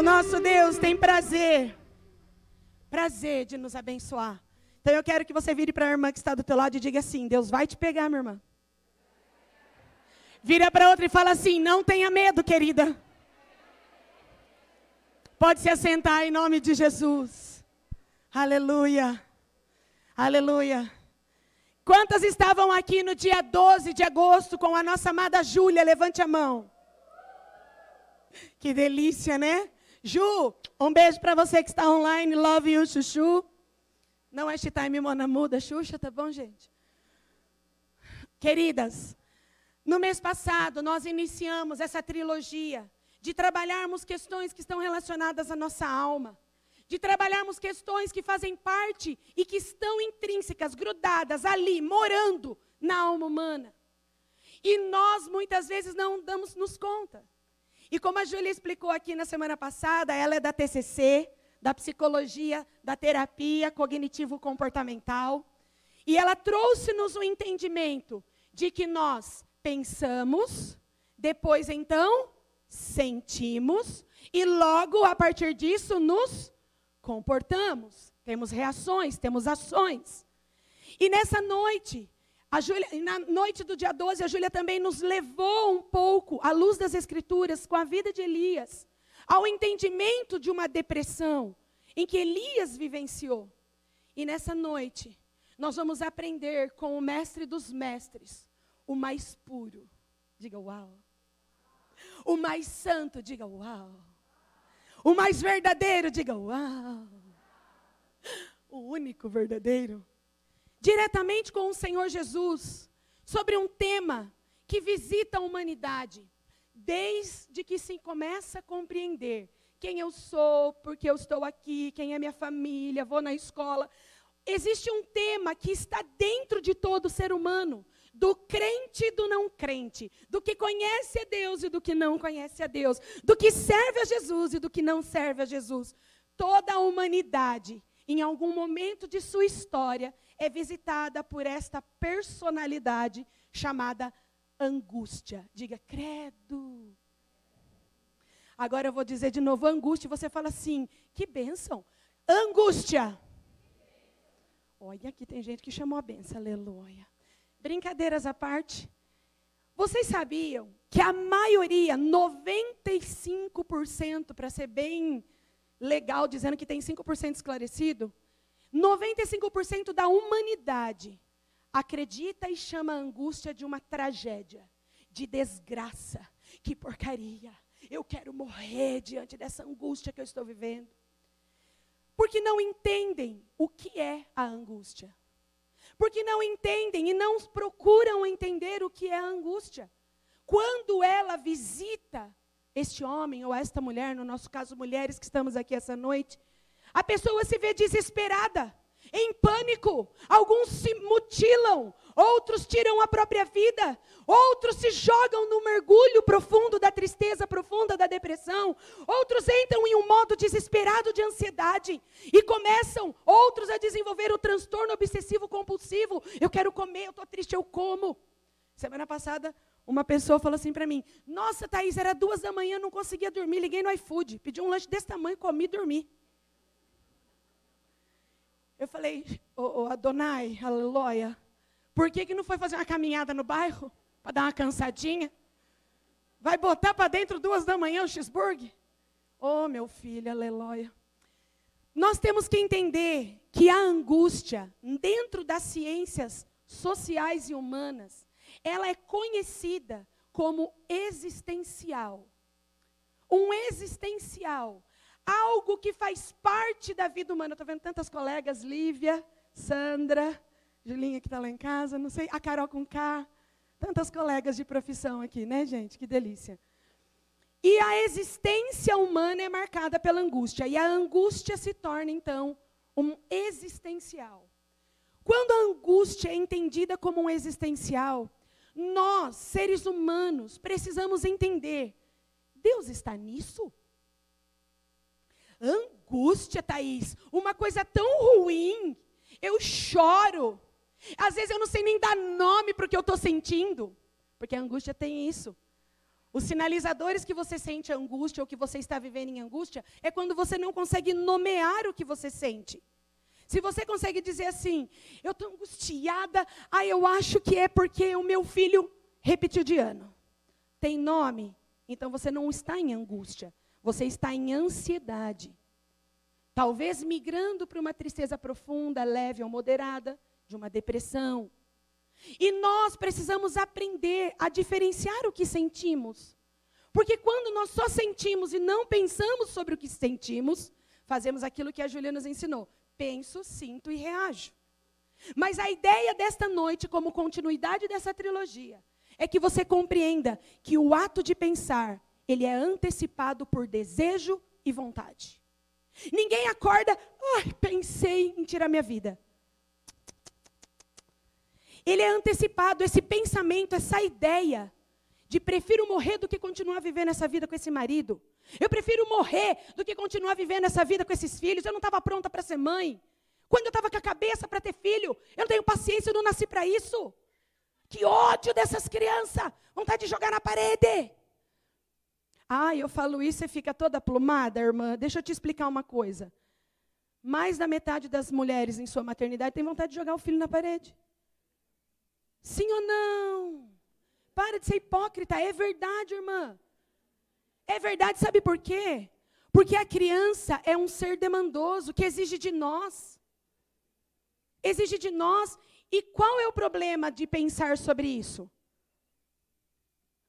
O nosso Deus tem prazer, prazer de nos abençoar. Então eu quero que você vire para a irmã que está do teu lado e diga assim: Deus vai te pegar, minha irmã. Vira para outra e fala assim: não tenha medo, querida. Pode se assentar em nome de Jesus. Aleluia. Aleluia. Quantas estavam aqui no dia 12 de agosto com a nossa amada Júlia? Levante a mão. Que delícia, né? Ju, um beijo para você que está online. Love you, Chuchu. Não é time mona muda, Xuxa, tá bom, gente? Queridas, no mês passado nós iniciamos essa trilogia de trabalharmos questões que estão relacionadas à nossa alma, de trabalharmos questões que fazem parte e que estão intrínsecas, grudadas ali, morando na alma humana. E nós muitas vezes não damos nos conta. E como a Júlia explicou aqui na semana passada, ela é da TCC, da psicologia, da terapia cognitivo-comportamental. E ela trouxe-nos o entendimento de que nós pensamos, depois então sentimos, e logo a partir disso nos comportamos. Temos reações, temos ações. E nessa noite, a na noite do dia 12, a Júlia também nos levou um pouco, à luz das Escrituras, com a vida de Elias, ao entendimento de uma depressão em que Elias vivenciou. E nessa noite, nós vamos aprender com o mestre dos mestres, o mais puro. Diga uau. O mais santo, diga uau. O mais verdadeiro, diga uau. O único verdadeiro. Diretamente com o Senhor Jesus, sobre um tema que visita a humanidade, desde que se começa a compreender quem eu sou, porque eu estou aqui, quem é minha família, vou na escola. Existe um tema que está dentro de todo ser humano, do crente e do não crente, do que conhece a Deus e do que não conhece a Deus, do que serve a Jesus e do que não serve a Jesus. Toda a humanidade, em algum momento de sua história, é visitada por esta personalidade chamada angústia. Diga, credo. Agora eu vou dizer de novo angústia, e você fala assim: que bênção. Angústia. Olha, aqui tem gente que chamou a bênção, aleluia. Brincadeiras à parte. Vocês sabiam que a maioria, 95%, para ser bem legal, dizendo que tem 5% esclarecido, 95% da humanidade acredita e chama a angústia de uma tragédia, de desgraça. Que porcaria. Eu quero morrer diante dessa angústia que eu estou vivendo. Porque não entendem o que é a angústia. Porque não entendem e não procuram entender o que é a angústia. Quando ela visita este homem ou esta mulher, no nosso caso, mulheres que estamos aqui essa noite, a pessoa se vê desesperada em pânico. Alguns se mutilam, outros tiram a própria vida, outros se jogam no mergulho profundo da tristeza profunda da depressão, outros entram em um modo desesperado de ansiedade e começam outros a desenvolver o transtorno obsessivo compulsivo. Eu quero comer, eu estou triste, eu como. Semana passada, uma pessoa falou assim para mim: Nossa, Thaís, era duas da manhã, não conseguia dormir. Liguei no iFood, pedi um lanche desse tamanho, comi e dormi. Eu falei, ô, oh, Adonai, aleluia, por que, que não foi fazer uma caminhada no bairro? Para dar uma cansadinha? Vai botar para dentro duas da manhã o cheeseburger? Oh, meu filho, aleluia. Nós temos que entender que a angústia, dentro das ciências sociais e humanas, ela é conhecida como existencial. Um existencial algo que faz parte da vida humana. Estou vendo tantas colegas, Lívia, Sandra, Julinha que está lá em casa, não sei, a Carol com K, tantas colegas de profissão aqui, né, gente? Que delícia. E a existência humana é marcada pela angústia, e a angústia se torna, então, um existencial. Quando a angústia é entendida como um existencial, nós, seres humanos, precisamos entender: Deus está nisso? Angústia, Thaís. Uma coisa tão ruim. Eu choro. Às vezes eu não sei nem dar nome para o que eu estou sentindo. Porque a angústia tem isso. Os sinalizadores que você sente angústia ou que você está vivendo em angústia é quando você não consegue nomear o que você sente. Se você consegue dizer assim, eu estou angustiada, ah, eu acho que é porque o meu filho repetiu de ano. Tem nome? Então você não está em angústia, você está em ansiedade. Talvez migrando para uma tristeza profunda, leve ou moderada, de uma depressão, e nós precisamos aprender a diferenciar o que sentimos. Porque quando nós só sentimos e não pensamos sobre o que sentimos, fazemos aquilo que a Júlia nos ensinou: penso, sinto e reajo. Mas a ideia desta noite, como continuidade dessa trilogia, é que você compreenda que o ato de pensar, ele é antecipado por desejo e vontade. Ninguém acorda, ai, pensei em tirar minha vida ele é antecipado, esse pensamento, essa ideia de prefiro morrer do que continuar vivendo essa vida com esse marido. Eu prefiro morrer do que continuar vivendo essa vida com esses filhos. Eu não estava pronta para ser mãe. Quando eu estava com a cabeça para ter filho, eu não tenho paciência, eu não nasci para isso. Que ódio dessas crianças. Vontade de jogar na parede. Ah, eu falo isso e fica toda plumada, irmã. Deixa eu te explicar uma coisa. Mais da metade das mulheres em sua maternidade tem vontade de jogar o filho na parede. Sim ou não? Para de ser hipócrita, é verdade, irmã. É verdade, sabe por quê? Porque a criança é um ser demandoso que exige de nós. Exige de nós. E qual é o problema de pensar sobre isso?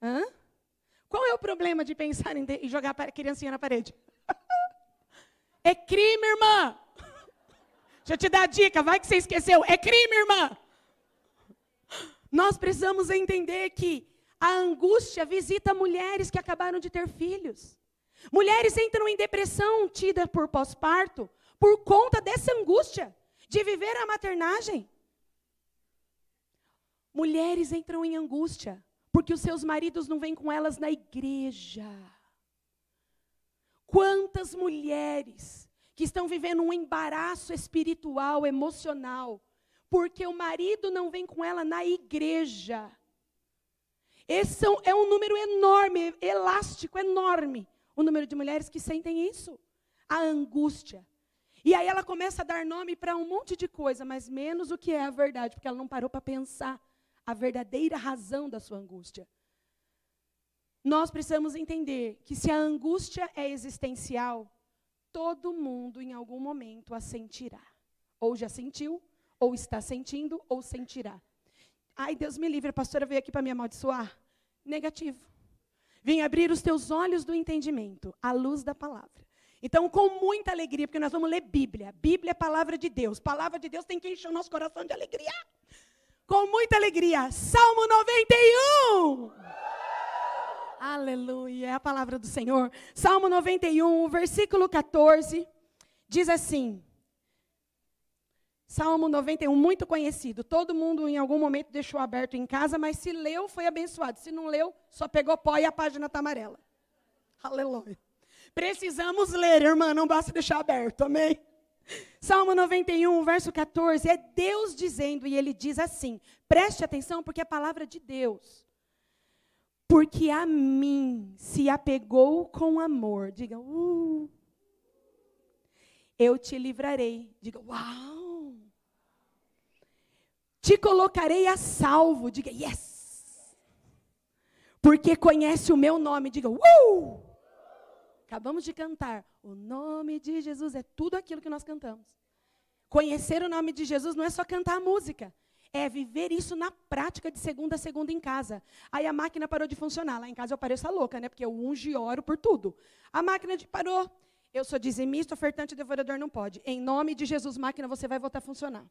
Hã? Qual é o problema de pensar em, jogar a criancinha na parede? é crime, irmã. Deixa eu te dar a dica, vai que você esqueceu. É crime, irmã. Nós precisamos entender que a angústia visita mulheres que acabaram de ter filhos. Mulheres entram em depressão tida por pós-parto por conta dessa angústia de viver a maternagem. Mulheres entram em angústia porque os seus maridos não vêm com elas na igreja. Quantas mulheres que estão vivendo um embaraço espiritual, emocional, porque o marido não vem com ela na igreja. Esse é um número enorme, elástico, enorme. O número de mulheres que sentem isso. A angústia. E aí ela começa a dar nome para um monte de coisa, mas menos o que é a verdade, porque ela não parou para pensar a verdadeira razão da sua angústia. Nós precisamos entender que se a angústia é existencial, todo mundo em algum momento a sentirá. Ou já sentiu, ou está sentindo, ou sentirá. Ai, Deus me livre, a pastora veio aqui para me amaldiçoar. Negativo. Vem abrir os teus olhos do entendimento, à luz da palavra. Então, com muita alegria, porque nós vamos ler Bíblia. Bíblia é palavra de Deus. Palavra de Deus tem que encher o nosso coração de alegria. Com muita alegria. Salmo 91. Aleluia, é a palavra do Senhor. Salmo 91, versículo 14, diz assim: Salmo 91, muito conhecido. Todo mundo em algum momento deixou aberto em casa, mas se leu, foi abençoado. Se não leu, só pegou pó e a página está amarela. Aleluia. Precisamos ler, irmã, não basta deixar aberto, amém? Salmo 91, verso 14, é Deus dizendo, e ele diz assim: preste atenção, porque é a palavra de Deus. Porque a mim se apegou com amor. Diga, uh. Eu te livrarei. Diga, uau. Te colocarei a salvo. Diga, yes. Porque conhece o meu nome. Diga, uh! Acabamos de cantar. O nome de Jesus é tudo aquilo que nós cantamos. Conhecer o nome de Jesus não é só cantar a música. É viver isso na prática de segunda a segunda em casa. Aí a máquina parou de funcionar. Lá em casa eu pareço a louca, né? Porque eu unjo e oro por tudo. A máquina de parou. Eu sou dizimista, ofertante, devorador não pode. Em nome de Jesus, máquina, você vai voltar a funcionar.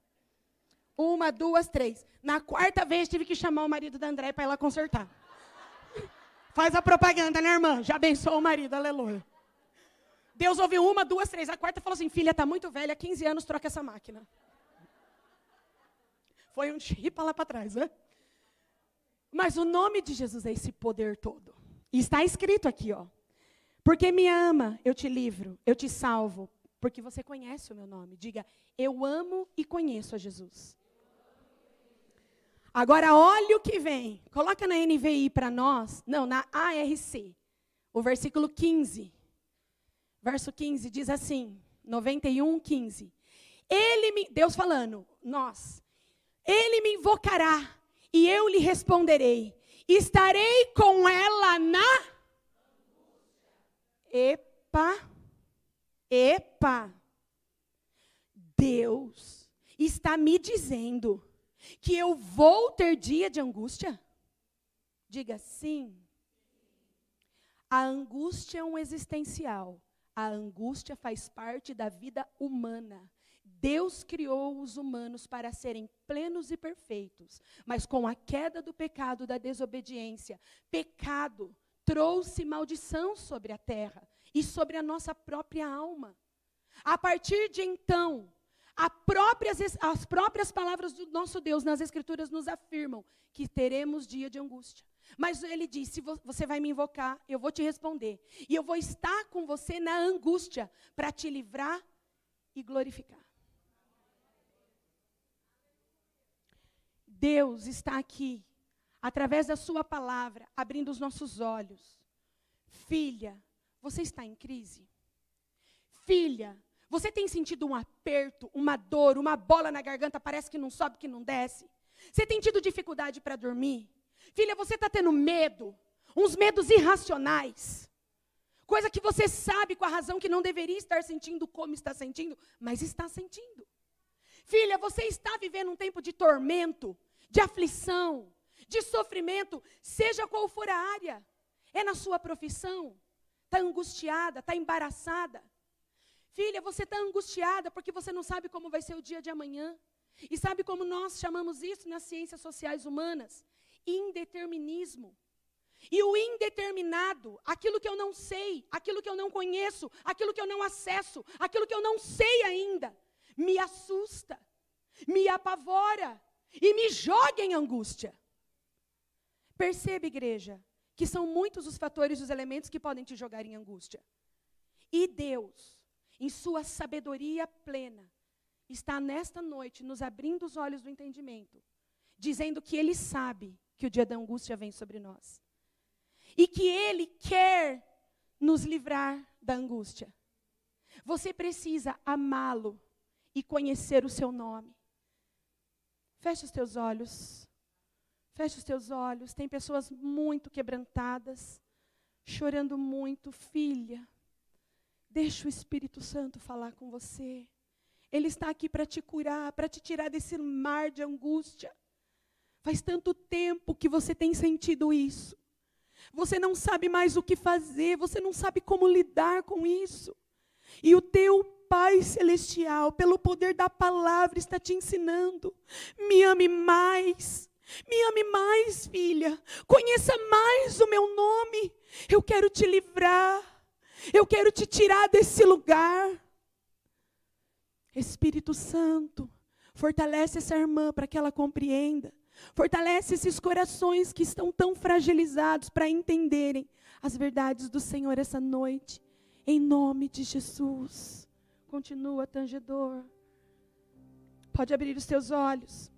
Uma, duas, três. Na quarta vez tive que chamar o marido da André para ir lá consertar. Faz a propaganda, né, irmã? Já abençoou o marido, aleluia. Deus ouviu uma, duas, três. A quarta falou assim: filha, está muito velha, 15 anos, troca essa máquina. Foi um chipa lá para trás, né? Mas o nome de Jesus é esse poder todo. E está escrito aqui, ó. Porque me ama, eu te livro, eu te salvo, porque você conhece o meu nome. Diga, eu amo e conheço a Jesus. Agora, olha o que vem. Coloca na NVI para nós. Não, na ARC. O versículo 15. Verso 15 diz assim: 91, 15. Ele me, Deus falando, nós. Ele me invocará e eu lhe responderei. Estarei com ela na. Epa. Epa. Deus está me dizendo que eu vou ter dia de angústia? Diga sim. A angústia é um existencial. A angústia faz parte da vida humana. Deus criou os humanos para serem plenos e perfeitos, mas com a queda do pecado, da desobediência, pecado trouxe maldição sobre a terra e sobre a nossa própria alma. A partir de então, próprias, as próprias palavras do nosso Deus nas Escrituras nos afirmam que teremos dia de angústia. Mas ele disse: Você vai me invocar, eu vou te responder. E eu vou estar com você na angústia para te livrar e glorificar. Deus está aqui, através da Sua palavra, abrindo os nossos olhos. Filha, você está em crise? Filha, você tem sentido um aperto, uma dor, uma bola na garganta, parece que não sobe, que não desce? Você tem tido dificuldade para dormir? Filha, você está tendo medo, uns medos irracionais. Coisa que você sabe com a razão que não deveria estar sentindo como está sentindo, mas está sentindo. Filha, você está vivendo um tempo de tormento, de aflição, de sofrimento, seja qual for a área. É na sua profissão, está angustiada, está embaraçada. Filha, você está angustiada porque você não sabe como vai ser o dia de amanhã. E sabe como nós chamamos isso nas ciências sociais humanas? Indeterminismo. E o indeterminado, aquilo que eu não sei, aquilo que eu não conheço, aquilo que eu não acesso, aquilo que eu não sei ainda, me assusta, me apavora, e me joga em angústia. Perceba, igreja, que são muitos os fatores, os elementos que podem te jogar em angústia. E Deus, em sua sabedoria plena, está nesta noite nos abrindo os olhos do entendimento, dizendo que Ele sabe que o dia da angústia vem sobre nós. E que Ele quer nos livrar da angústia. Você precisa amá-lo e conhecer o seu nome. Feche os teus olhos. Feche os teus olhos. Tem pessoas muito quebrantadas, chorando muito. Filha, deixa o Espírito Santo falar com você. Ele está aqui para te curar, para te tirar desse mar de angústia. Faz tanto tempo que você tem sentido isso. Você não sabe mais o que fazer, você não sabe como lidar com isso. E o teu Pai Celestial, pelo poder da palavra, está te ensinando. Me ame mais. Me ame mais, filha. Conheça mais o meu nome. Eu quero te livrar. Eu quero te tirar desse lugar. Espírito Santo, fortalece essa irmã para que ela compreenda. Fortalece esses corações que estão tão fragilizados para entenderem as verdades do Senhor essa noite. Em nome de Jesus. Continua, tangedor. Pode abrir os teus olhos.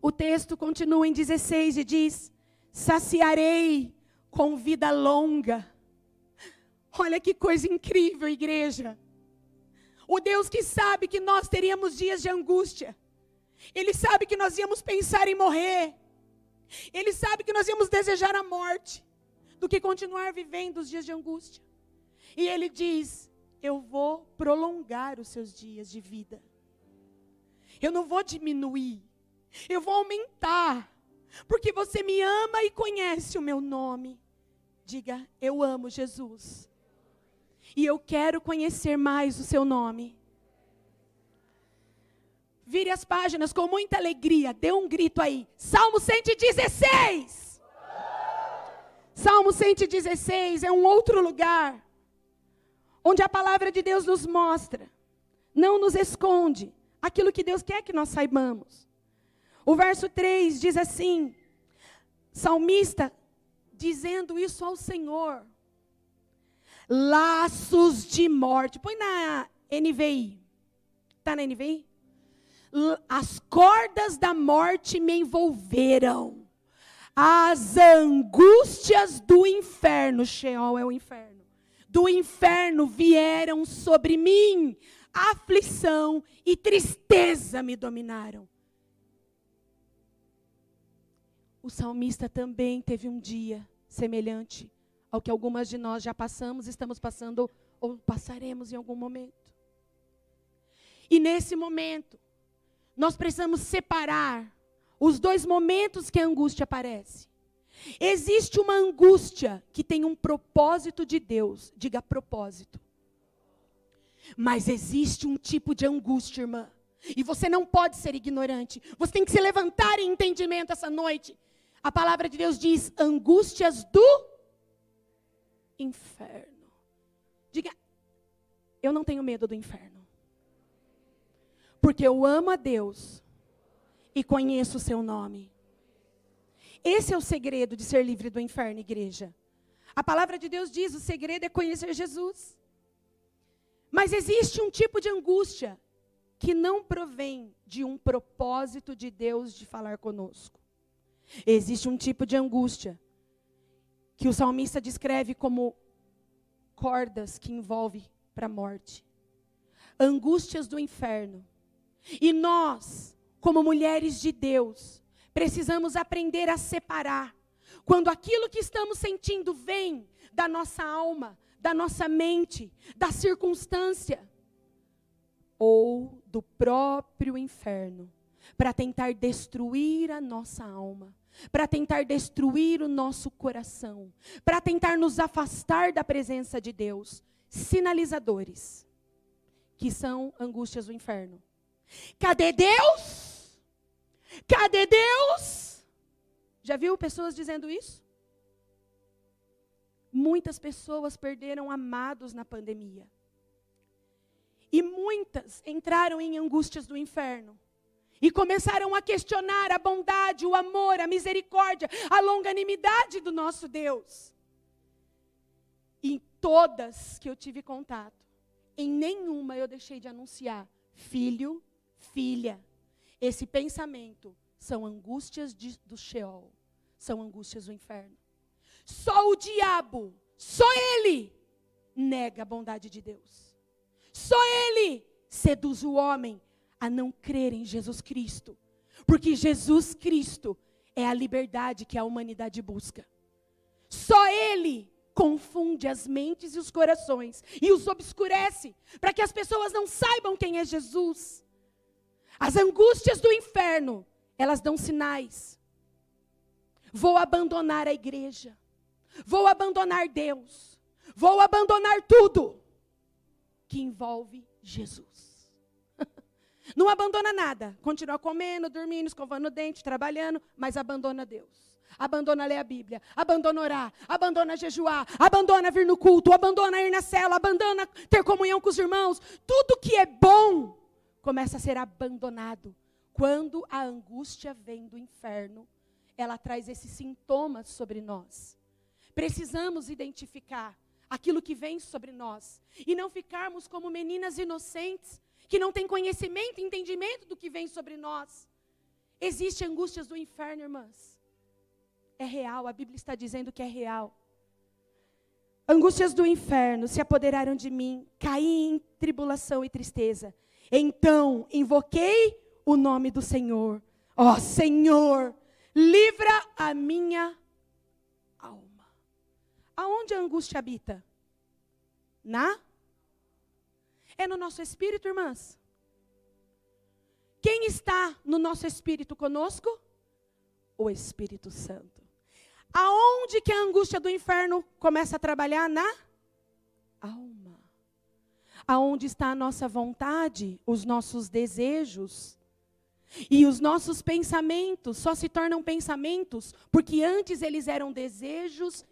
O texto continua em 16 e diz: Saciarei com vida longa. Olha que coisa incrível, igreja. O Deus que sabe que nós teríamos dias de angústia. Ele sabe que nós íamos pensar em morrer. Ele sabe que nós íamos desejar a morte do que continuar vivendo os dias de angústia. E ele diz: eu vou prolongar os seus dias de vida. Eu não vou diminuir, eu vou aumentar, porque você me ama e conhece o meu nome. Diga, eu amo Jesus. E eu quero conhecer mais o seu nome. Vire as páginas com muita alegria, dê um grito aí. Salmo 116. Salmo 116 é um outro lugar onde a palavra de Deus nos mostra, não nos esconde aquilo que Deus quer que nós saibamos. O verso 3 diz assim: salmista dizendo isso ao Senhor. Laços de morte. Põe na NVI. Está na NVI? As cordas da morte me envolveram. As angústias do inferno, Sheol é o inferno, do inferno vieram sobre mim. Aflição e tristeza me dominaram. O salmista também teve um dia semelhante ao que algumas de nós já passamos, estamos passando ou passaremos em algum momento. E nesse momento, nós precisamos separar os dois momentos que a angústia aparece. Existe uma angústia que tem um propósito de Deus, diga propósito. Mas existe um tipo de angústia, irmã, e você não pode ser ignorante. Você tem que se levantar em entendimento essa noite. A palavra de Deus diz: angústias do inferno. Diga, eu não tenho medo do inferno. Porque eu amo a Deus e conheço o seu nome. Esse é o segredo de ser livre do inferno, igreja. A palavra de Deus diz: o segredo é conhecer Jesus. Mas existe um tipo de angústia que não provém de um propósito de Deus de falar conosco. Existe um tipo de angústia que o salmista descreve como cordas que envolve para a morte, angústias do inferno. E nós, como mulheres de Deus, precisamos aprender a separar quando aquilo que estamos sentindo vem da nossa alma, da nossa mente, da circunstância ou do próprio inferno, para tentar destruir a nossa alma para tentar destruir o nosso coração, para tentar nos afastar da presença de Deus. Sinalizadores, que são angústias do inferno. Cadê Deus? Cadê Deus? Já viu pessoas dizendo isso? Muitas pessoas perderam amados na pandemia. E muitas entraram em angústias do inferno e começaram a questionar a bondade, o amor, a misericórdia, a longanimidade do nosso Deus. Em todas que eu tive contato, em nenhuma eu deixei de anunciar: filho, filha, esse pensamento são angústias de, do Sheol, são angústias do inferno. Só o diabo, só ele, nega a bondade de Deus. Só ele seduz o homem a não crer em Jesus Cristo. Porque Jesus Cristo é a liberdade que a humanidade busca. Só Ele confunde as mentes e os corações e os obscurece, para que as pessoas não saibam quem é Jesus. As angústias do inferno, elas dão sinais. Vou abandonar a igreja, vou abandonar Deus, vou abandonar tudo que envolve Jesus. Não abandona nada. Continua comendo, dormindo, escovando o dente, trabalhando, mas abandona Deus. Abandona ler a Bíblia, abandona orar, abandona jejuar, abandona vir no culto, abandona ir na cela, abandona ter comunhão com os irmãos. Tudo que é bom começa a ser abandonado. Quando a angústia vem do inferno, ela traz esses sintomas sobre nós. Precisamos identificar aquilo que vem sobre nós e não ficarmos como meninas inocentes que não tem conhecimento e entendimento do que vem sobre nós. Existem angústias do inferno, irmãs. É real, a Bíblia está dizendo que é real. Angústias do inferno se apoderaram de mim, caí em tribulação e tristeza. Então invoquei o nome do Senhor. Ó oh, Senhor, livra a minha alma. Aonde a angústia habita? Na é no nosso espírito, irmãs. Quem está no nosso espírito conosco? O Espírito Santo. Aonde que a angústia do inferno começa a trabalhar? Na alma. Aonde está a nossa vontade, os nossos desejos. E os nossos pensamentos só se tornam pensamentos porque antes eles eram desejos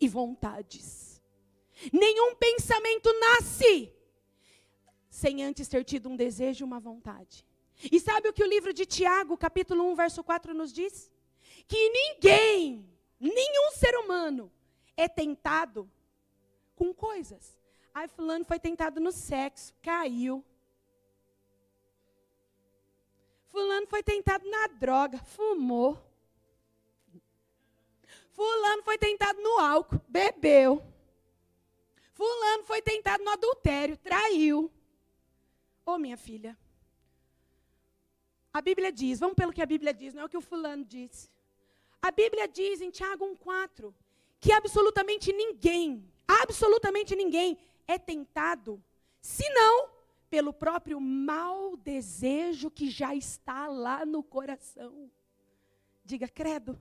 e vontades. Nenhum pensamento nasce sem antes ter tido um desejo e uma vontade. E sabe o que o livro de Tiago, capítulo 1, verso 4 nos diz? Que ninguém, nenhum ser humano é tentado com coisas. Ai, fulano foi tentado no sexo, caiu. Fulano foi tentado na droga, fumou. Fulano foi tentado no álcool, bebeu. Fulano foi tentado no adultério, traiu. Ô oh, minha filha, a Bíblia diz, vamos pelo que a Bíblia diz, não é o que o fulano disse. A Bíblia diz em Tiago 1,4 que absolutamente ninguém, absolutamente ninguém é tentado, senão pelo próprio mau desejo que já está lá no coração. Diga, credo.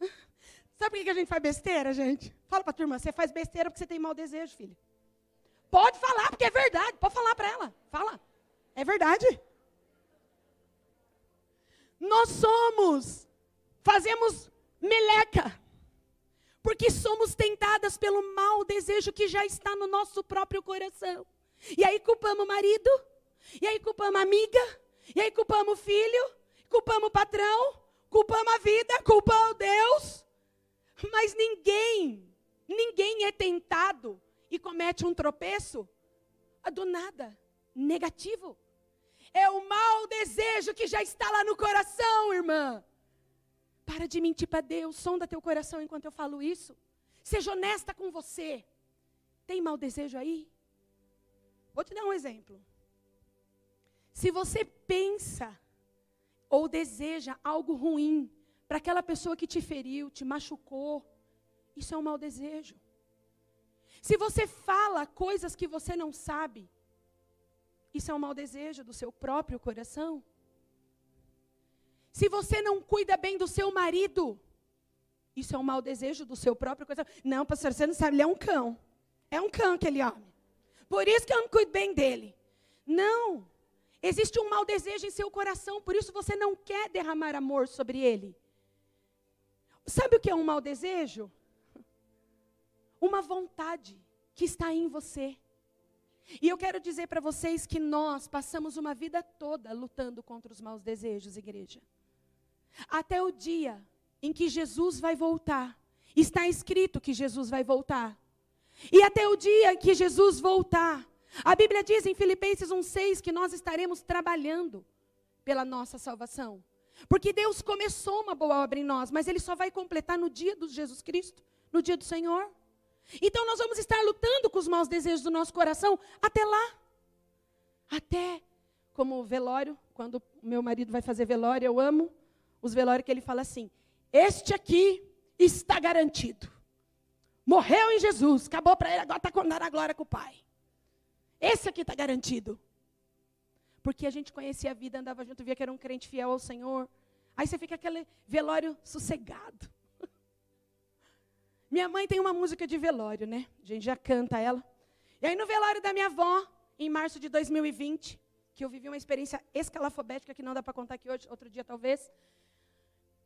Sabe por que a gente faz besteira, gente? Fala para a turma, você faz besteira porque você tem mau desejo, filho. Pode falar, porque é verdade. Pode falar para ela. Fala. É verdade. Nós somos, fazemos meleca, porque somos tentadas pelo mau desejo que já está no nosso próprio coração. E aí culpamos o marido, e aí culpamos a amiga, e aí culpamos o filho, culpamos o patrão, culpamos a vida, culpamos Deus. Mas ninguém, ninguém é tentado e comete um tropeço do nada, negativo. É o mau desejo que já está lá no coração, irmã. Para de mentir para Deus, sonda teu coração enquanto eu falo isso. Seja honesta com você. Tem mau desejo aí? Vou te dar um exemplo. Se você pensa ou deseja algo ruim para aquela pessoa que te feriu, te machucou, isso é um mau desejo. Se você fala coisas que você não sabe, isso é um mau desejo do seu próprio coração. Se você não cuida bem do seu marido, isso é um mau desejo do seu próprio coração. Não, pastor, você não sabe, ele é um cão. É um cão aquele homem. Por isso que eu não cuido bem dele. Não. Existe um mau desejo em seu coração, por isso você não quer derramar amor sobre ele. Sabe o que é um mau desejo? Uma vontade que está em você. E eu quero dizer para vocês que nós passamos uma vida toda lutando contra os maus desejos, igreja. Até o dia em que Jesus vai voltar. Está escrito que Jesus vai voltar. E até o dia que Jesus voltar, a Bíblia diz em Filipenses 1,6 que nós estaremos trabalhando pela nossa salvação. Porque Deus começou uma boa obra em nós, mas Ele só vai completar no dia do Jesus Cristo, no dia do Senhor. Então nós vamos estar lutando com os maus desejos do nosso coração até lá. Até como velório, quando meu marido vai fazer velório, eu amo os velórios que ele fala assim: Este aqui está garantido. Morreu em Jesus, acabou para ele, agora está condenado a glória com o Pai. Esse aqui está garantido. Porque a gente conhecia a vida, andava junto, via que era um crente fiel ao Senhor. Aí você fica aquele velório sossegado. Minha mãe tem uma música de velório, né? A gente já canta ela. E aí no velório da minha avó, em março de 2020, que eu vivi uma experiência escalafobética que não dá para contar aqui hoje, outro dia talvez.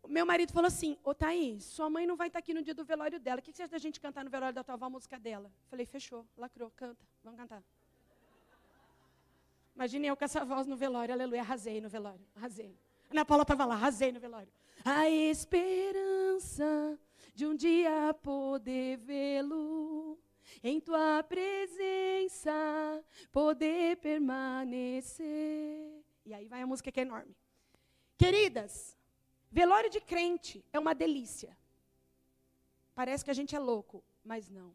Meu marido falou assim: Ô Thaís, sua mãe não vai estar aqui no dia do velório dela. O que você acha da gente cantar no velório da tua avó a música dela? Falei: fechou, lacrou, canta, vamos cantar. Imagine eu com essa voz no velório, aleluia, arrasei no velório, arrasei. Ana Paula estava lá, arrasei no velório. A esperança de um dia poder vê-lo, em tua presença poder permanecer. E aí vai a música que é enorme. Queridas, velório de crente é uma delícia. Parece que a gente é louco, mas não.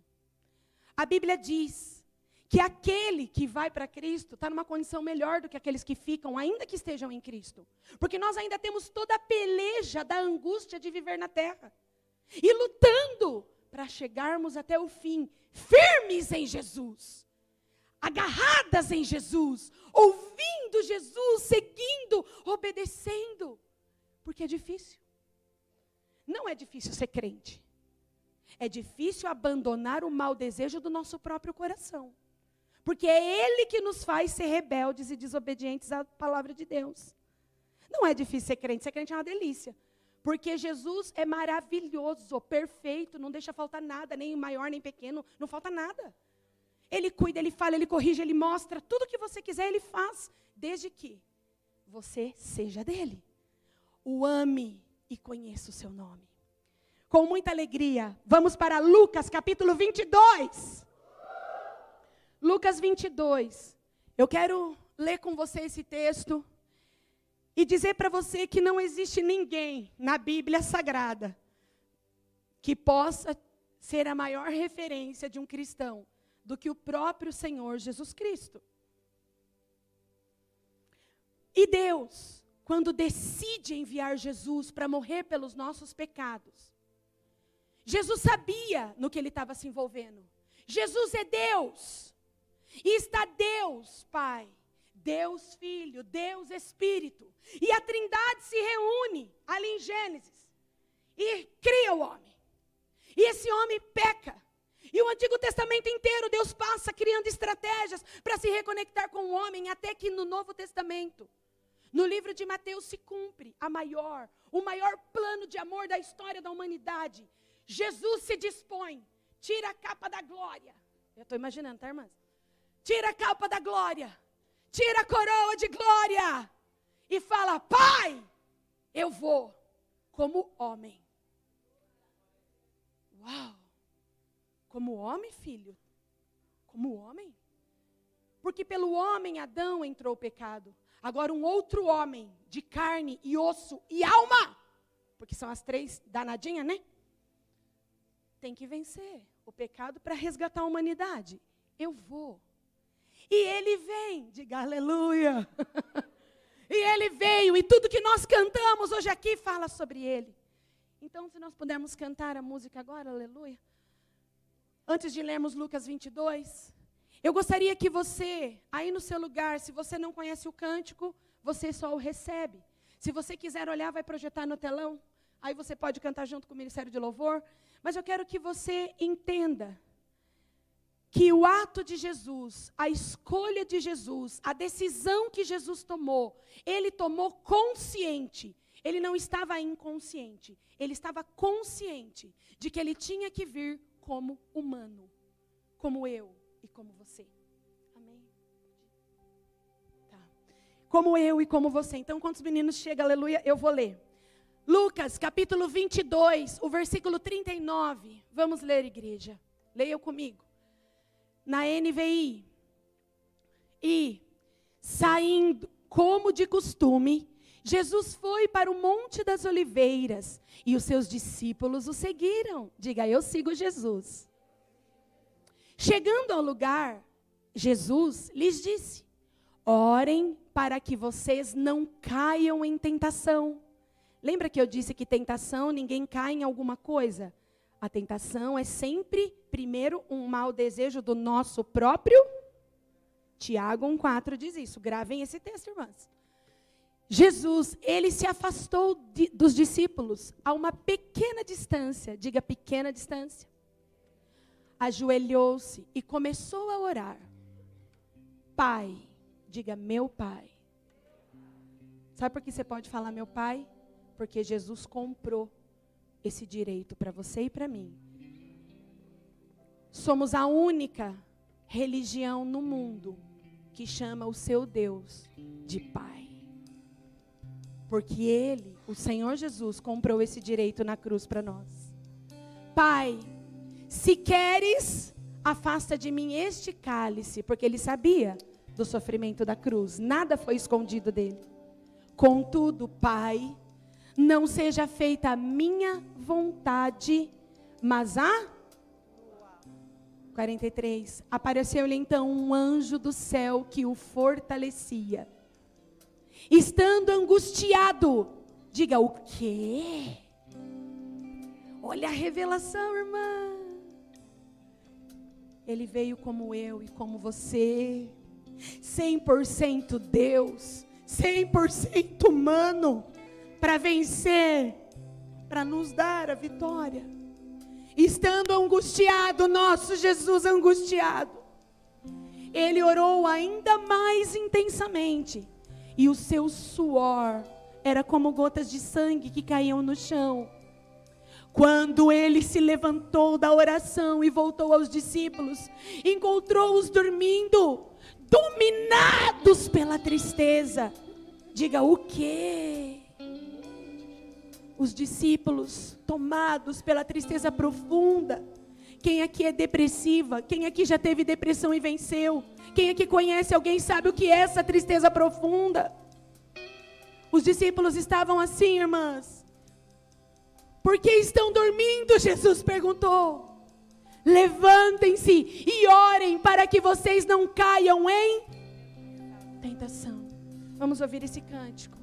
A Bíblia diz que aquele que vai para Cristo está numa condição melhor do que aqueles que ficam, ainda que estejam em Cristo. Porque nós ainda temos toda a peleja da angústia de viver na terra e lutando para chegarmos até o fim, firmes em Jesus, agarradas em Jesus, ouvindo Jesus, seguindo, obedecendo, porque é difícil. Não é difícil ser crente. É difícil abandonar o mau desejo do nosso próprio coração. Porque é ele que nos faz ser rebeldes e desobedientes à palavra de Deus. Não é difícil ser crente, ser crente é uma delícia. Porque Jesus é maravilhoso, perfeito, não deixa faltar nada, nem maior nem pequeno, não falta nada. Ele cuida, ele fala, ele corrige, ele mostra, tudo que você quiser ele faz, desde que você seja dele. O ame e conheça o seu nome. Com muita alegria, vamos para Lucas capítulo 22. Lucas 22. Eu quero ler com você esse texto. e dizer para você que não existe ninguém na Bíblia Sagrada que possa ser a maior referência de um cristão do que o próprio Senhor Jesus Cristo. E Deus, quando decide enviar Jesus para morrer pelos nossos pecados, Jesus sabia no que ele estava se envolvendo. Jesus é Deus. E está Deus, Pai, Deus Filho, Deus Espírito. E a Trindade se reúne ali em Gênesis e cria o homem. E esse homem peca. E o Antigo Testamento inteiro Deus passa criando estratégias para se reconectar com o homem, até que no Novo Testamento, no livro de Mateus se cumpre a maior, o maior plano de amor da história da humanidade. Jesus se dispõe, tira a capa da glória. Eu estou imaginando, tá, irmãs? Tira a capa da glória, tira a coroa de glória e fala: Pai, eu vou como homem. Uau! Como homem, filho? Como homem? Porque pelo homem Adão entrou o pecado. Agora um outro homem de carne e osso e alma, porque são as três danadinhas, né? Tem que vencer o pecado para resgatar a humanidade. Eu vou. E ele vem, diga aleluia. e ele veio, e tudo que nós cantamos hoje aqui fala sobre ele. Então, se nós pudermos cantar a música agora, aleluia. Antes de lermos Lucas 22, eu gostaria que você, aí no seu lugar, se você não conhece o cântico, você só o recebe. Se você quiser olhar, vai projetar no telão. Aí você pode cantar junto com o Ministério de Louvor. Mas eu quero que você entenda que o ato de Jesus, a escolha de Jesus, a decisão que Jesus tomou, ele tomou consciente. Ele não estava inconsciente, ele estava consciente de que ele tinha que vir como humano, como eu e como você. Amém? Tá. Como eu e como você. Então, quando os meninos chegam, aleluia, eu vou ler. Lucas, capítulo 22, o versículo 39. Vamos ler, igreja. Leiam comigo. Na NVI. E, saindo como de costume, Jesus foi para o Monte das Oliveiras e os seus discípulos o seguiram. Diga, eu sigo Jesus. Chegando ao lugar, Jesus lhes disse: Orem para que vocês não caiam em tentação. Lembra que eu disse que tentação ninguém cai em alguma coisa? A tentação é sempre, primeiro, um mau desejo do nosso próprio. Tiago 1,4 diz isso. Gravem esse texto, irmãs. Jesus, ele se afastou de, dos discípulos a uma pequena distância, diga pequena distância. Ajoelhou-se e começou a orar. Pai, diga meu pai. Sabe por que você pode falar meu pai? Porque Jesus comprou esse direito para você e para mim. Somos a única religião no mundo que chama o seu Deus de Pai. Porque Ele, o Senhor Jesus, comprou esse direito na cruz para nós. Pai, se queres, afasta de mim este cálice, porque ele sabia do sofrimento da cruz, nada foi escondido dele. Contudo, Pai, não seja feita a minha vontade, mas a 43. Apareceu-lhe então um anjo do céu que o fortalecia estando angustiado. Diga o quê? Olha a revelação, irmã. Ele veio como eu e como você, 100% Deus, 100% humano, para vencer, para nos dar a vitória. Estando angustiado, nosso Jesus angustiado, ele orou ainda mais intensamente e o seu suor era como gotas de sangue que caíam no chão. Quando ele se levantou da oração e voltou aos discípulos, encontrou-os dormindo, dominados pela tristeza. Diga o quê? Os discípulos tomados pela tristeza profunda. Quem aqui é depressiva? Quem aqui já teve depressão e venceu? Quem aqui conhece alguém sabe o que é essa tristeza profunda? Os discípulos estavam assim, irmãs. Por que estão dormindo? Jesus perguntou. Levantem-se e orem para que vocês não caiam em tentação. Vamos ouvir esse cântico.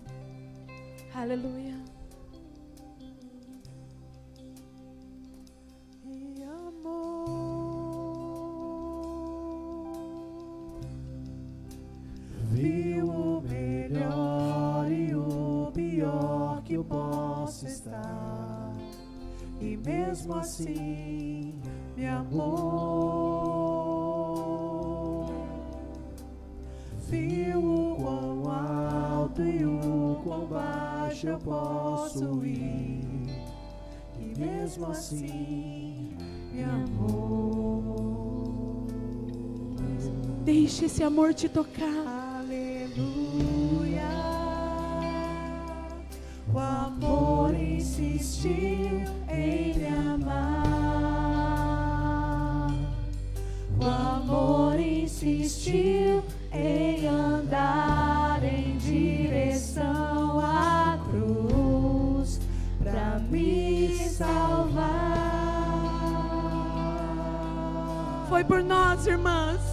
Aleluia. E amor viu o melhor e o pior que eu posso estar, mesmo assim me amou. Viu o quão alto e o quão baixo eu posso ir, e mesmo assim me amou. Deixe esse amor te tocar. Aleluia. O amor insistiu insistiu em andar em direção à cruz para me salvar. Foi por nós, irmãs.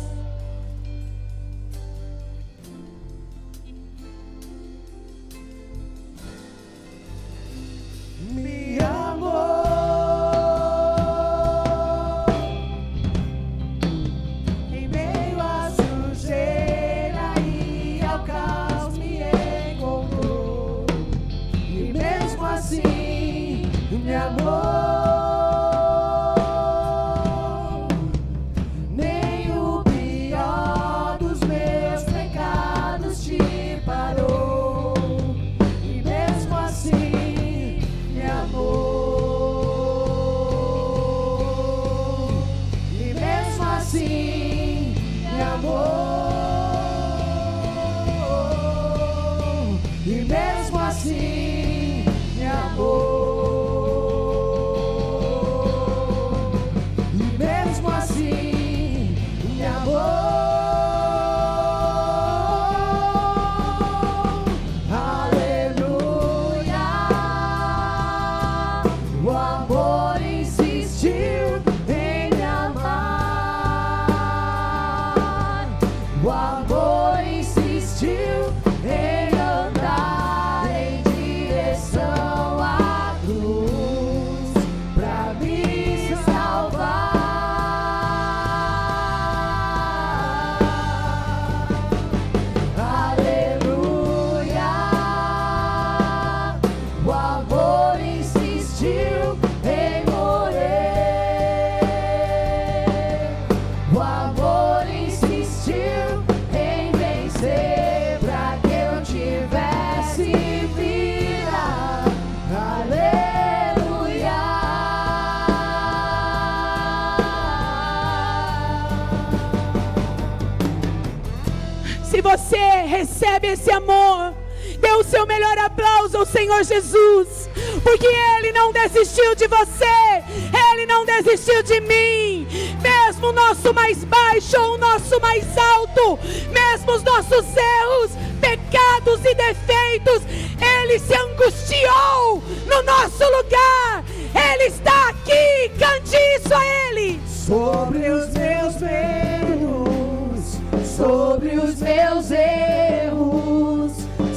Esse amor, dê o seu melhor aplauso ao Senhor Jesus, porque Ele não desistiu de você, Ele não desistiu de mim. Mesmo o nosso mais baixo ou o nosso mais alto, mesmo os nossos erros, pecados e defeitos, Ele se angustiou no nosso lugar. Ele está aqui, cante isso a Ele. sobre os meus erros, sobre os meus erros,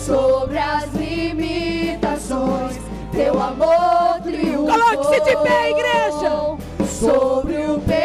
sobre as limitações, teu amor triunfou. Coloque-se de pé, igreja. Sobre o pecado,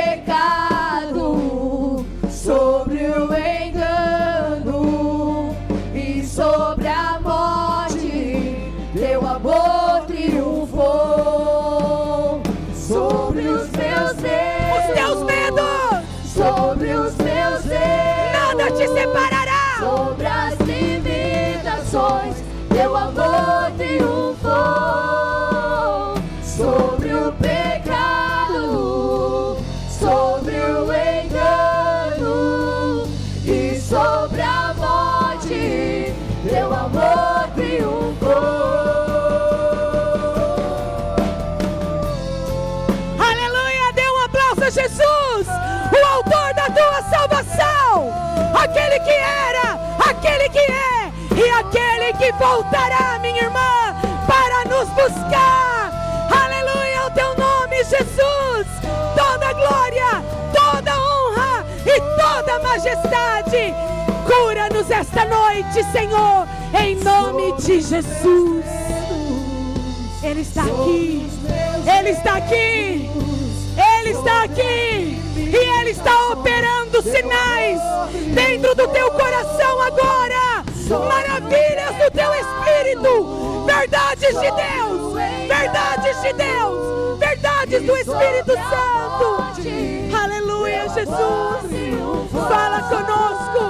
aquele que era, aquele que é e aquele que voltará, minha irmã, para nos buscar. Aleluia, o teu nome, Jesus. Toda glória, toda honra e toda majestade. Cura-nos esta noite, Senhor, em nome de Jesus. Ele está aqui. Ele está aqui. Ele está aqui. E Ele está operando sinais dentro do teu coração agora. Maravilhas do teu espírito. Verdades de Deus. Verdades de Deus. Verdades do Espírito Santo. Aleluia, Jesus. Fala conosco.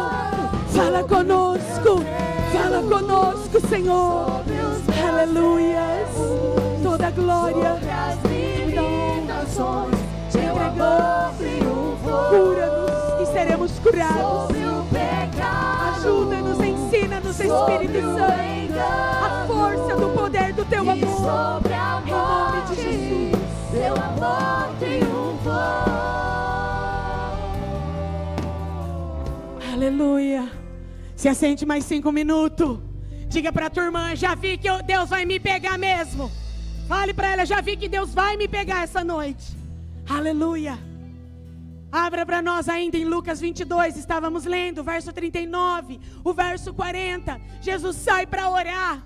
Fala conosco. Fala conosco, Senhor. Aleluia. Toda glória. Te Cura-nos e seremos curados. Ajuda-nos, ensina-nos, Espírito Santo. A força do poder do teu amor. Em nome de Jesus. Teu amor triunfou. Aleluia. Se assente mais cinco minutos. Diga para a tua irmã, já vi que eu- Deus vai me pegar mesmo. Fale para ela, já vi que Deus vai me pegar essa noite. Aleluia. Abra para nós ainda em Lucas 22, estávamos lendo, verso 39, o verso 40. Jesus sai para orar.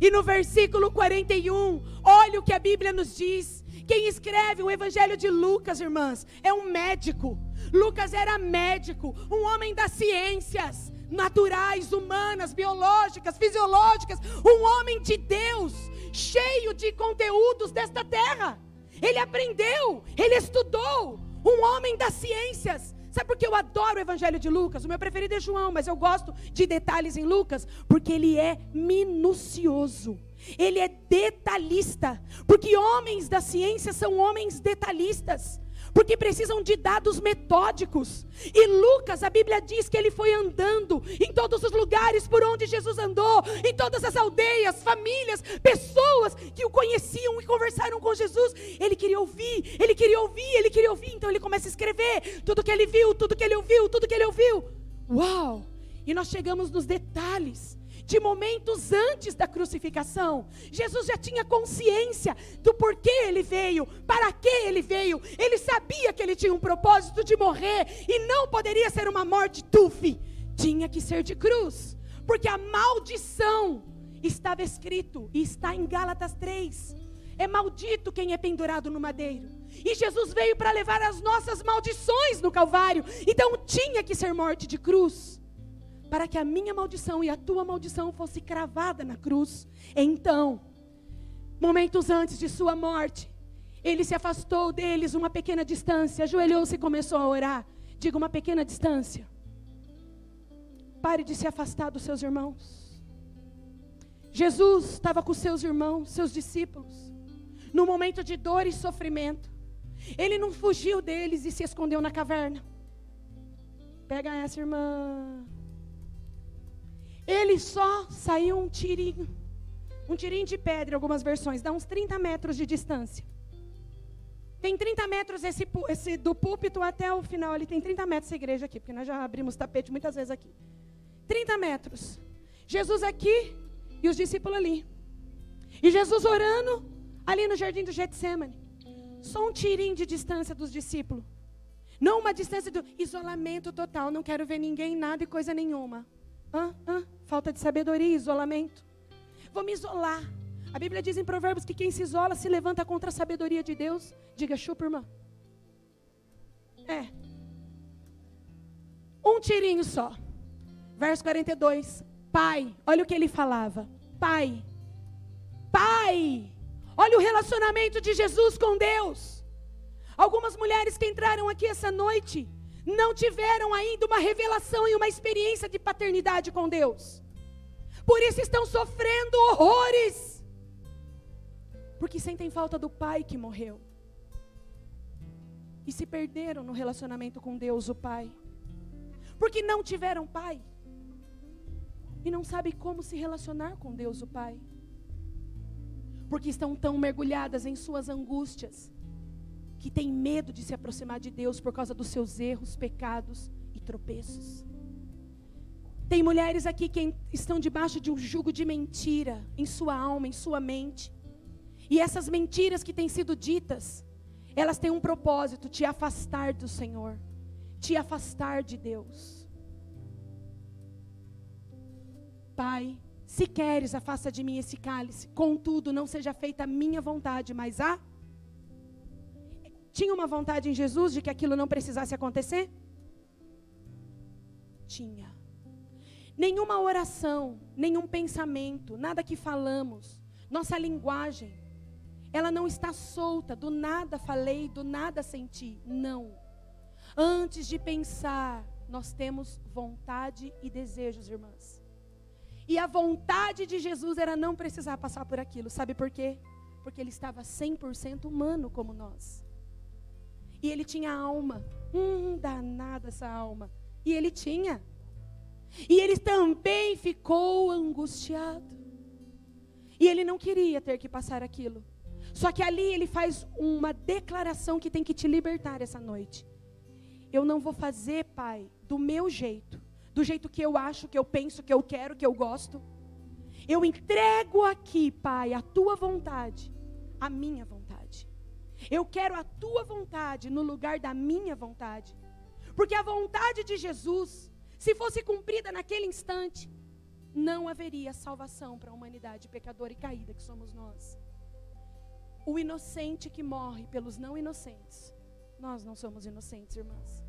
E no versículo 41, olha o que a Bíblia nos diz. Quem escreve o Evangelho de Lucas, irmãs, é um médico. Lucas era médico, um homem das ciências naturais, humanas, biológicas, fisiológicas, um homem de Deus, cheio de conteúdos desta terra. Ele aprendeu, ele estudou, um homem das ciências. Sabe por que eu adoro o Evangelho de Lucas? O meu preferido é João, mas eu gosto de detalhes em Lucas, porque ele é minucioso. Ele é detalhista, porque homens da ciência são homens detalhistas, porque precisam de dados metódicos. E Lucas, a Bíblia diz que ele foi andando em todos os lugares por onde Jesus andou, em todas as aldeias, famílias, pessoas que o conheciam e conversaram com Jesus. Ele queria ouvir, ele queria ouvir, ele queria ouvir. Então ele começa a escrever tudo que ele viu, tudo que ele ouviu, tudo que ele ouviu. Uau! E nós chegamos nos detalhes de momentos antes da crucificação. Jesus já tinha consciência do porquê ele veio, para que ele veio. Ele sabia que ele tinha um propósito de morrer e não poderia ser uma morte tufi. Tinha que ser de cruz, porque a maldição estava escrito e está em Gálatas 3. É maldito quem é pendurado no madeiro. E Jesus veio para levar as nossas maldições no Calvário. Então tinha que ser morte de cruz para que a minha maldição e a tua maldição fosse cravada na cruz. Então, momentos antes de sua morte, ele se afastou deles uma pequena distância, ajoelhou-se e começou a orar. Diga uma pequena distância. Pare de se afastar dos seus irmãos. Jesus estava com seus irmãos, seus discípulos, no momento de dor e sofrimento. Ele não fugiu deles e se escondeu na caverna. Pega essa irmã. Ele só saiu um tirinho, um tirinho de pedra, algumas versões, dá uns 30 metros de distância. Tem 30 metros esse, esse do púlpito até o final, ali tem 30 metros essa igreja aqui, porque nós já abrimos tapete muitas vezes aqui. 30 metros. Jesus aqui e os discípulos ali. E Jesus orando ali no jardim do Getsemane. Só um tirinho de distância dos discípulos. Não uma distância do isolamento total, não quero ver ninguém, nada e coisa nenhuma. Hã? Hã? Falta de sabedoria, isolamento. Vou me isolar. A Bíblia diz em Provérbios que quem se isola se levanta contra a sabedoria de Deus. Diga chupa, irmã. É. Um tirinho só. Verso 42. Pai, olha o que ele falava. Pai. Pai. Olha o relacionamento de Jesus com Deus. Algumas mulheres que entraram aqui essa noite não tiveram ainda uma revelação e uma experiência de paternidade com Deus. Por isso estão sofrendo horrores. Porque sentem falta do pai que morreu. E se perderam no relacionamento com Deus, o Pai. Porque não tiveram pai. E não sabem como se relacionar com Deus, o Pai. Porque estão tão mergulhadas em suas angústias que têm medo de se aproximar de Deus por causa dos seus erros, pecados e tropeços. Tem mulheres aqui que estão debaixo de um jugo de mentira em sua alma, em sua mente. E essas mentiras que têm sido ditas, elas têm um propósito: te afastar do Senhor, te afastar de Deus. Pai, se queres, afasta de mim esse cálice. Contudo, não seja feita a minha vontade, mas a. Tinha uma vontade em Jesus de que aquilo não precisasse acontecer? Tinha. Nenhuma oração, nenhum pensamento, nada que falamos, nossa linguagem, ela não está solta, do nada falei, do nada senti. Não. Antes de pensar, nós temos vontade e desejos, irmãs. E a vontade de Jesus era não precisar passar por aquilo. Sabe por quê? Porque ele estava 100% humano como nós. E ele tinha alma. Hum, danada essa alma. E ele tinha. E ele também ficou angustiado. E ele não queria ter que passar aquilo. Só que ali ele faz uma declaração que tem que te libertar essa noite. Eu não vou fazer, Pai, do meu jeito, do jeito que eu acho, que eu penso, que eu quero, que eu gosto. Eu entrego aqui, Pai, a tua vontade, a minha vontade. Eu quero a tua vontade no lugar da minha vontade. Porque a vontade de Jesus, se fosse cumprida naquele instante, não haveria salvação para a humanidade pecadora e caída que somos nós. O inocente que morre pelos não inocentes. Nós não somos inocentes, irmãs.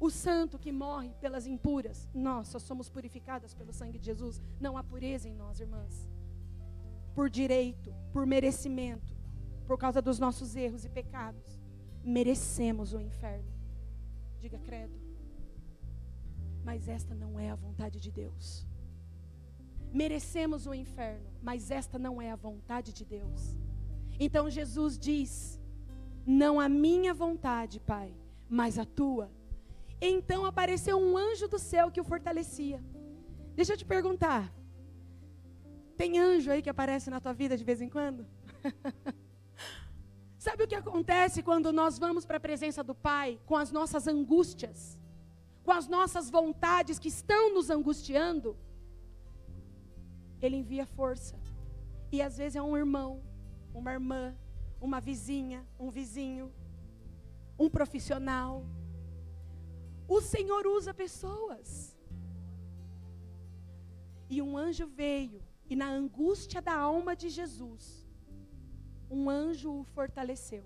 O santo que morre pelas impuras, nós só somos purificadas pelo sangue de Jesus. Não há pureza em nós, irmãs. Por direito, por merecimento, por causa dos nossos erros e pecados, merecemos o inferno. Diga credo. Mas esta não é a vontade de Deus. Merecemos o inferno, mas esta não é a vontade de Deus. Então Jesus diz: Não a minha vontade, Pai, mas a tua então apareceu um anjo do céu que o fortalecia. Deixa eu te perguntar. Tem anjo aí que aparece na tua vida de vez em quando? Sabe o que acontece quando nós vamos para a presença do Pai com as nossas angústias, com as nossas vontades que estão nos angustiando? Ele envia força. E às vezes é um irmão, uma irmã, uma vizinha, um vizinho, um profissional, o Senhor usa pessoas. E um anjo veio, e na angústia da alma de Jesus, um anjo o fortaleceu.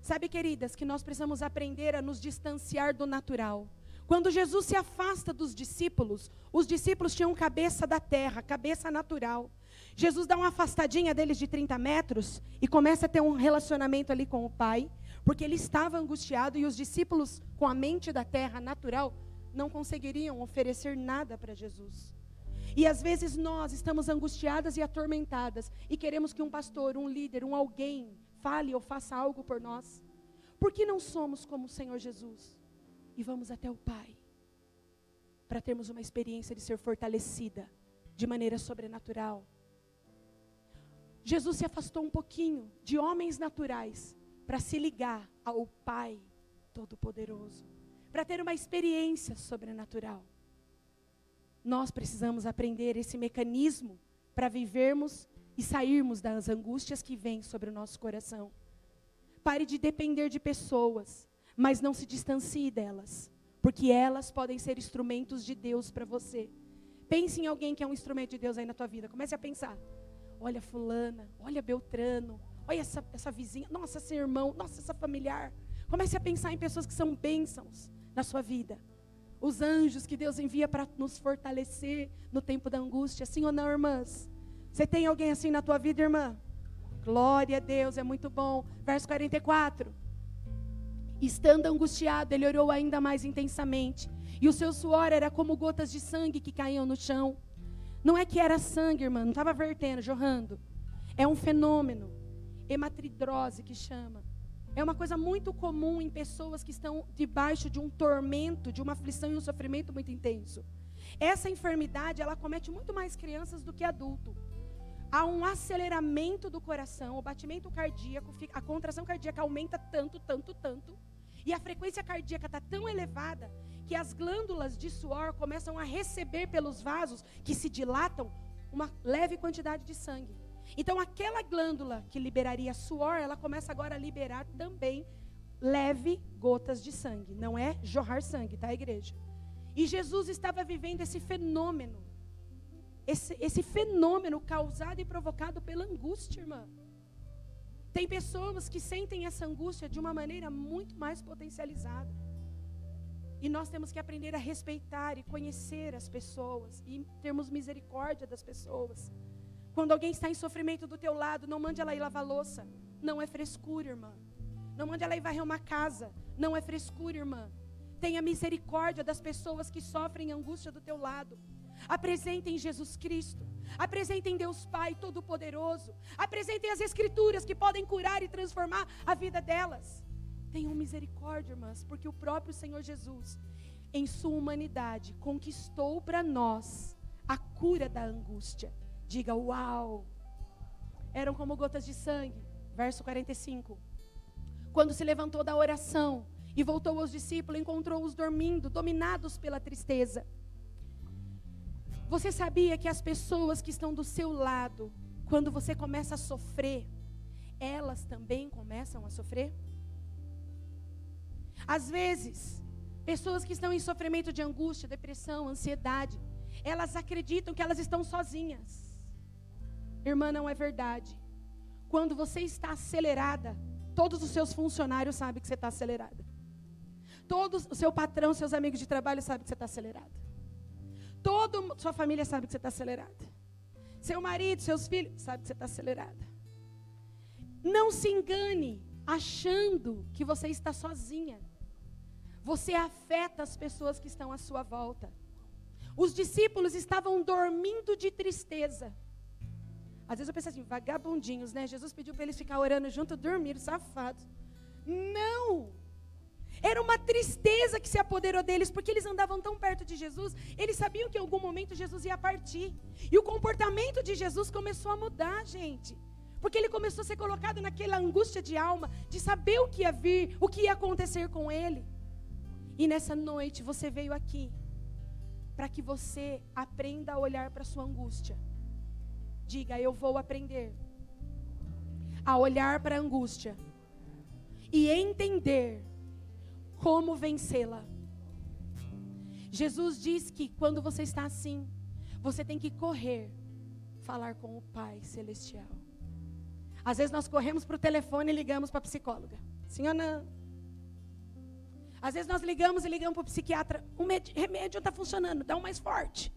Sabe, queridas, que nós precisamos aprender a nos distanciar do natural. Quando Jesus se afasta dos discípulos, os discípulos tinham cabeça da terra, cabeça natural. Jesus dá uma afastadinha deles de 30 metros e começa a ter um relacionamento ali com o Pai porque ele estava angustiado e os discípulos, com a mente da terra natural, não conseguiriam oferecer nada para Jesus. E às vezes nós estamos angustiadas e atormentadas e queremos que um pastor, um líder, um alguém fale ou faça algo por nós. Por que não somos como o Senhor Jesus? E vamos até o Pai para termos uma experiência de ser fortalecida de maneira sobrenatural. Jesus se afastou um pouquinho de homens naturais para se ligar ao Pai Todo-Poderoso, para ter uma experiência sobrenatural. Nós precisamos aprender esse mecanismo para vivermos e sairmos das angústias que vêm sobre o nosso coração. Pare de depender de pessoas, mas não se distancie delas, porque elas podem ser instrumentos de Deus para você. Pense em alguém que é um instrumento de Deus aí na tua vida. Comece a pensar. Olha fulana, olha Beltrano, Olha essa, essa vizinha, nossa, esse irmão, nossa, essa familiar. Comece a pensar em pessoas que são bênçãos na sua vida. Os anjos que Deus envia para nos fortalecer no tempo da angústia. Sim ou não, irmãs? Você tem alguém assim na tua vida, irmã? Glória a Deus, é muito bom. Verso 44. Estando angustiado, ele orou ainda mais intensamente. E o seu suor era como gotas de sangue que caíam no chão. Não é que era sangue, irmã, não estava vertendo, jorrando. É um fenômeno hematridrose que chama. É uma coisa muito comum em pessoas que estão debaixo de um tormento, de uma aflição e um sofrimento muito intenso. Essa enfermidade, ela comete muito mais crianças do que adulto. Há um aceleramento do coração, o batimento cardíaco, a contração cardíaca aumenta tanto, tanto, tanto, e a frequência cardíaca está tão elevada que as glândulas de suor começam a receber pelos vasos que se dilatam uma leve quantidade de sangue. Então, aquela glândula que liberaria suor, ela começa agora a liberar também leve gotas de sangue. Não é jorrar sangue, tá, igreja? E Jesus estava vivendo esse fenômeno. Esse, esse fenômeno causado e provocado pela angústia, irmã. Tem pessoas que sentem essa angústia de uma maneira muito mais potencializada. E nós temos que aprender a respeitar e conhecer as pessoas e termos misericórdia das pessoas. Quando alguém está em sofrimento do teu lado, não mande ela ir lavar louça. Não é frescura, irmã. Não mande ela ir varrer uma casa. Não é frescura, irmã. Tenha misericórdia das pessoas que sofrem angústia do teu lado. Apresentem Jesus Cristo. Apresentem Deus Pai Todo-Poderoso. Apresentem as Escrituras que podem curar e transformar a vida delas. Tenham misericórdia, irmãs, porque o próprio Senhor Jesus, em sua humanidade, conquistou para nós a cura da angústia. Diga uau! Eram como gotas de sangue. Verso 45. Quando se levantou da oração e voltou aos discípulos, encontrou-os dormindo, dominados pela tristeza. Você sabia que as pessoas que estão do seu lado, quando você começa a sofrer, elas também começam a sofrer? Às vezes, pessoas que estão em sofrimento de angústia, depressão, ansiedade, elas acreditam que elas estão sozinhas. Irmã, não é verdade. Quando você está acelerada, todos os seus funcionários sabem que você está acelerada. Todos, o seu patrão, seus amigos de trabalho sabem que você está acelerada. Toda sua família sabe que você está acelerada. Seu marido, seus filhos, sabem que você está acelerada. Não se engane achando que você está sozinha. Você afeta as pessoas que estão à sua volta. Os discípulos estavam dormindo de tristeza. Às vezes eu penso assim, vagabundinhos, né? Jesus pediu para eles ficar orando junto, dormir, safados. Não! Era uma tristeza que se apoderou deles, porque eles andavam tão perto de Jesus, eles sabiam que em algum momento Jesus ia partir. E o comportamento de Jesus começou a mudar, gente. Porque ele começou a ser colocado naquela angústia de alma, de saber o que ia vir, o que ia acontecer com ele. E nessa noite você veio aqui para que você aprenda a olhar para sua angústia. Diga, eu vou aprender a olhar para a angústia e entender como vencê-la. Jesus diz que quando você está assim, você tem que correr, falar com o Pai Celestial. Às vezes nós corremos para o telefone e ligamos para a psicóloga. Sim ou não? Às vezes nós ligamos e ligamos para o psiquiatra. O remédio está funcionando, dá um mais forte.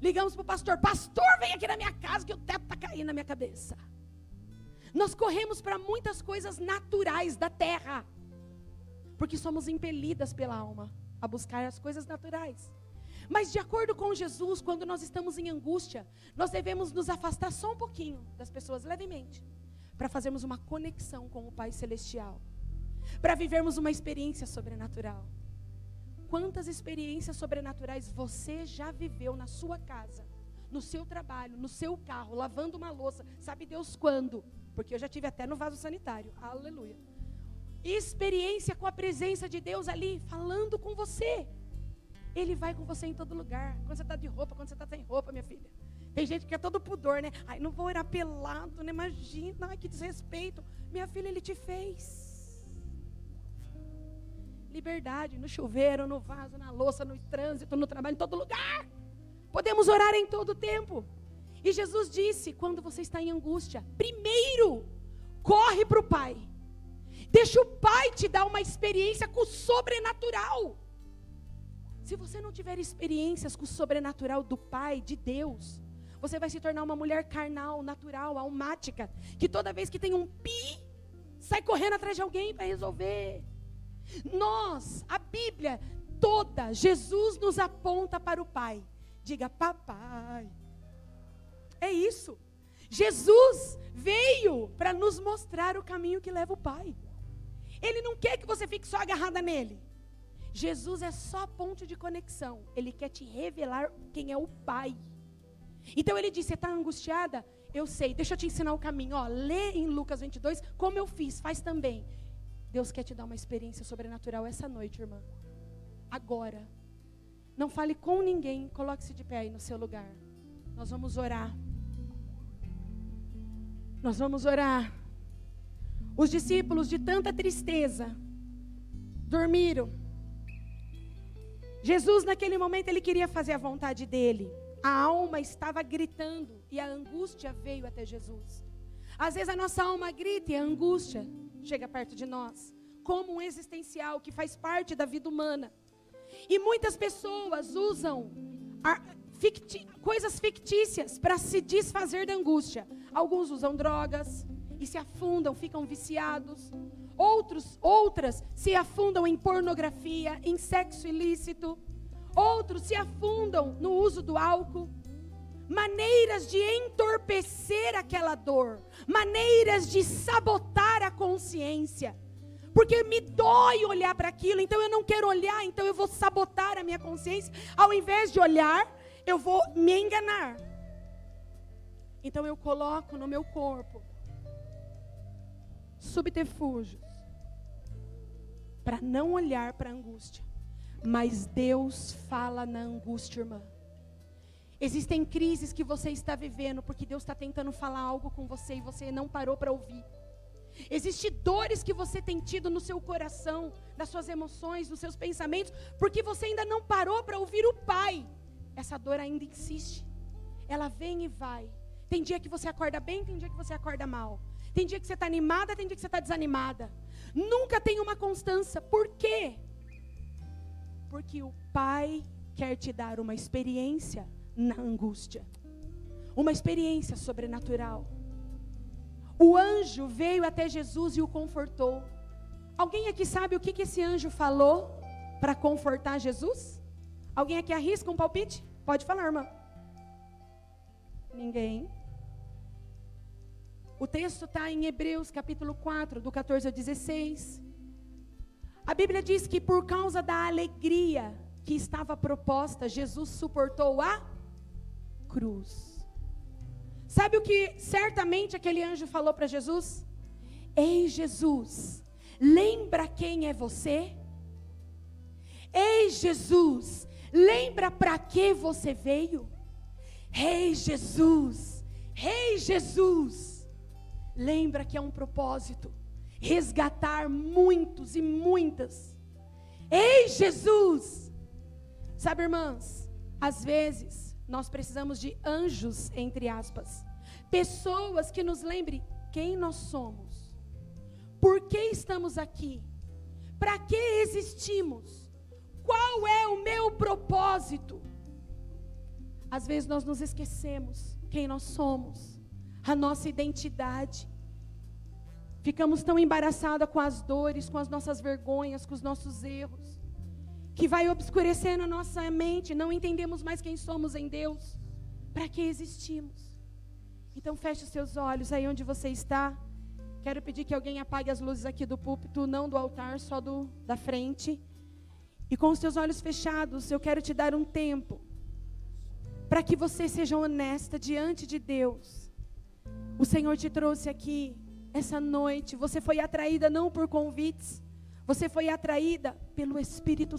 Ligamos para o pastor. Pastor, vem aqui na minha casa que o teto está caindo na minha cabeça. Nós corremos para muitas coisas naturais da terra. Porque somos impelidas pela alma a buscar as coisas naturais. Mas de acordo com Jesus, quando nós estamos em angústia, nós devemos nos afastar só um pouquinho das pessoas levemente, para fazermos uma conexão com o Pai celestial, para vivermos uma experiência sobrenatural. Quantas experiências sobrenaturais você já viveu na sua casa, no seu trabalho, no seu carro, lavando uma louça, sabe Deus quando? Porque eu já tive até no vaso sanitário. Aleluia experiência com a presença de Deus ali, falando com você. Ele vai com você em todo lugar. Quando você está de roupa, quando você está sem roupa, minha filha. Tem gente que é todo pudor, né? Ai, não vou orar pelado, né? Imagina, ai, que desrespeito. Minha filha, ele te fez. Liberdade, no chuveiro, no vaso, na louça, no trânsito, no trabalho, em todo lugar. Podemos orar em todo tempo. E Jesus disse: quando você está em angústia, primeiro, corre para o Pai Deixa o Pai te dar uma experiência com o sobrenatural. Se você não tiver experiências com o sobrenatural do Pai, de Deus, você vai se tornar uma mulher carnal, natural, almática, que toda vez que tem um pi, sai correndo atrás de alguém para resolver. Nós, a Bíblia toda, Jesus nos aponta para o Pai. Diga, papai. É isso. Jesus veio para nos mostrar o caminho que leva o Pai. Ele não quer que você fique só agarrada nele. Jesus é só ponto de conexão. Ele quer te revelar quem é o Pai. Então ele disse: Você está angustiada? Eu sei, deixa eu te ensinar o caminho. Ó, lê em Lucas 22, como eu fiz, faz também. Deus quer te dar uma experiência sobrenatural essa noite, irmã. Agora. Não fale com ninguém, coloque-se de pé aí no seu lugar. Nós vamos orar. Nós vamos orar. Os discípulos, de tanta tristeza, dormiram. Jesus, naquele momento, ele queria fazer a vontade dele. A alma estava gritando e a angústia veio até Jesus. Às vezes a nossa alma grita e a angústia chega perto de nós, como um existencial que faz parte da vida humana. E muitas pessoas usam ficti coisas fictícias para se desfazer da angústia. Alguns usam drogas e se afundam, ficam viciados. Outros, outras se afundam em pornografia, em sexo ilícito. Outros se afundam no uso do álcool. Maneiras de entorpecer aquela dor, maneiras de sabotar a consciência. Porque me dói olhar para aquilo, então eu não quero olhar, então eu vou sabotar a minha consciência. Ao invés de olhar, eu vou me enganar. Então eu coloco no meu corpo subterfúgios para não olhar para a angústia. Mas Deus fala na angústia, irmã. Existem crises que você está vivendo porque Deus está tentando falar algo com você e você não parou para ouvir. Existem dores que você tem tido no seu coração, nas suas emoções, nos seus pensamentos, porque você ainda não parou para ouvir o Pai. Essa dor ainda insiste. Ela vem e vai. Tem dia que você acorda bem, tem dia que você acorda mal. Tem dia que você está animada, tem dia que você está desanimada. Nunca tem uma constância. Por quê? Porque o Pai quer te dar uma experiência na angústia. Uma experiência sobrenatural. O anjo veio até Jesus e o confortou. Alguém aqui sabe o que, esse anjo falou para confortar Jesus? Alguém aqui arrisca um palpite? Pode falar, irmã. Ninguém. O texto está em Hebreus capítulo 4, do 14 ao 16. A Bíblia diz que por causa da alegria que estava proposta, Jesus suportou a cruz. Sabe o que certamente aquele anjo falou para Jesus? Ei, Jesus, lembra quem é você? Ei, Jesus, lembra para que você veio? Ei, Jesus, Ei, Jesus, Lembra que é um propósito resgatar muitos e muitas. Ei, Jesus! Sabe, irmãs, às vezes nós precisamos de anjos, entre aspas, pessoas que nos lembrem quem nós somos, por que estamos aqui, para que existimos, qual é o meu propósito. Às vezes nós nos esquecemos quem nós somos a nossa identidade. Ficamos tão embaraçadas com as dores, com as nossas vergonhas, com os nossos erros, que vai obscurecendo a nossa mente, não entendemos mais quem somos em Deus, para que existimos. Então feche os seus olhos aí onde você está. Quero pedir que alguém apague as luzes aqui do púlpito, não do altar, só do da frente. E com os seus olhos fechados, eu quero te dar um tempo para que você seja honesta diante de Deus o Senhor te trouxe aqui essa noite. Você foi atraída não por convites, você foi atraída pelo Espírito